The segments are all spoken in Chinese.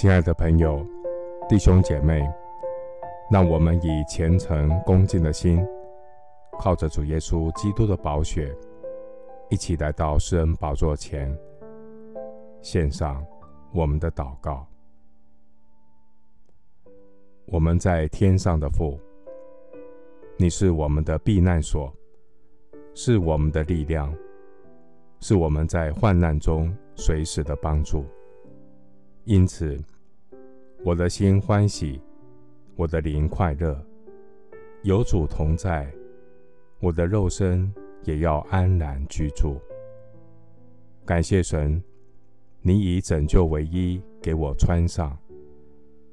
亲爱的朋友、弟兄姐妹，让我们以虔诚恭敬的心，靠着主耶稣基督的宝血，一起来到施恩宝座前，献上我们的祷告。我们在天上的父，你是我们的避难所，是我们的力量，是我们在患难中随时的帮助。因此，我的心欢喜，我的灵快乐，有主同在，我的肉身也要安然居住。感谢神，你以拯救为衣给我穿上，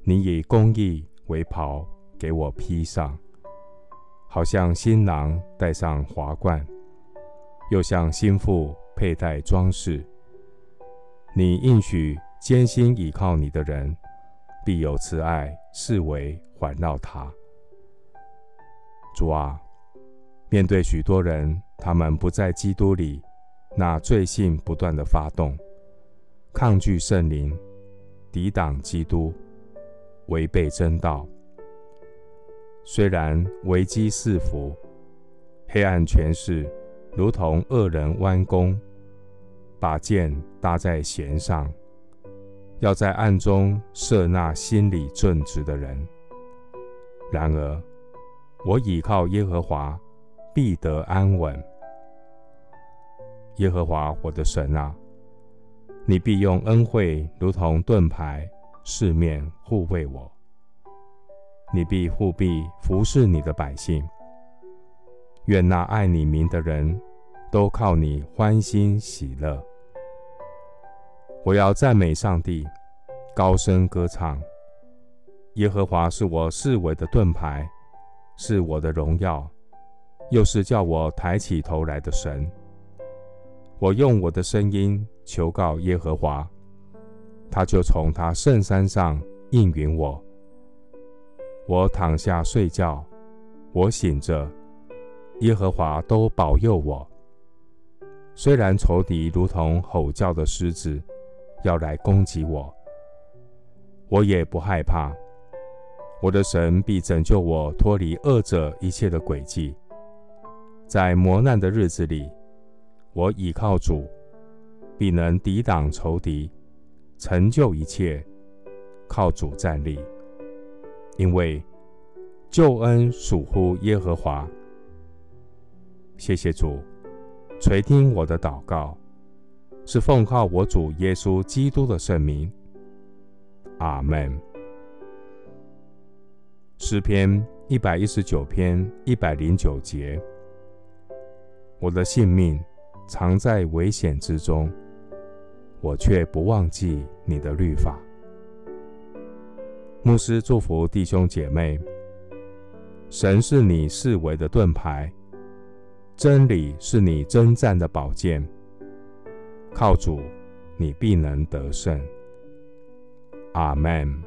你以公义为袍给我披上，好像新郎戴上华冠，又像新妇佩戴装饰。你应许。坚心倚靠你的人，必有慈爱四围环绕他。主啊，面对许多人，他们不在基督里，那罪性不断的发动，抗拒圣灵，抵挡基督，违背真道。虽然危机四伏，黑暗权势如同恶人弯弓，把箭搭在弦上。要在暗中设那心里正直的人。然而，我倚靠耶和华，必得安稳。耶和华我的神啊，你必用恩惠如同盾牌，四面护卫我。你必护庇服侍你的百姓。愿那爱你名的人都靠你欢欣喜乐。我要赞美上帝，高声歌唱。耶和华是我四围的盾牌，是我的荣耀，又是叫我抬起头来的神。我用我的声音求告耶和华，他就从他圣山上应允我。我躺下睡觉，我醒着，耶和华都保佑我。虽然仇敌如同吼叫的狮子，要来攻击我，我也不害怕。我的神必拯救我脱离恶者一切的诡计。在磨难的日子里，我倚靠主，必能抵挡仇敌，成就一切。靠主站立，因为救恩属乎耶和华。谢谢主，垂听我的祷告。是奉靠我主耶稣基督的圣名，阿门。诗篇一百一十九篇一百零九节：我的性命藏在危险之中，我却不忘记你的律法。牧师祝福弟兄姐妹，神是你视为的盾牌，真理是你征战的宝剑。靠主，你必能得胜。阿门。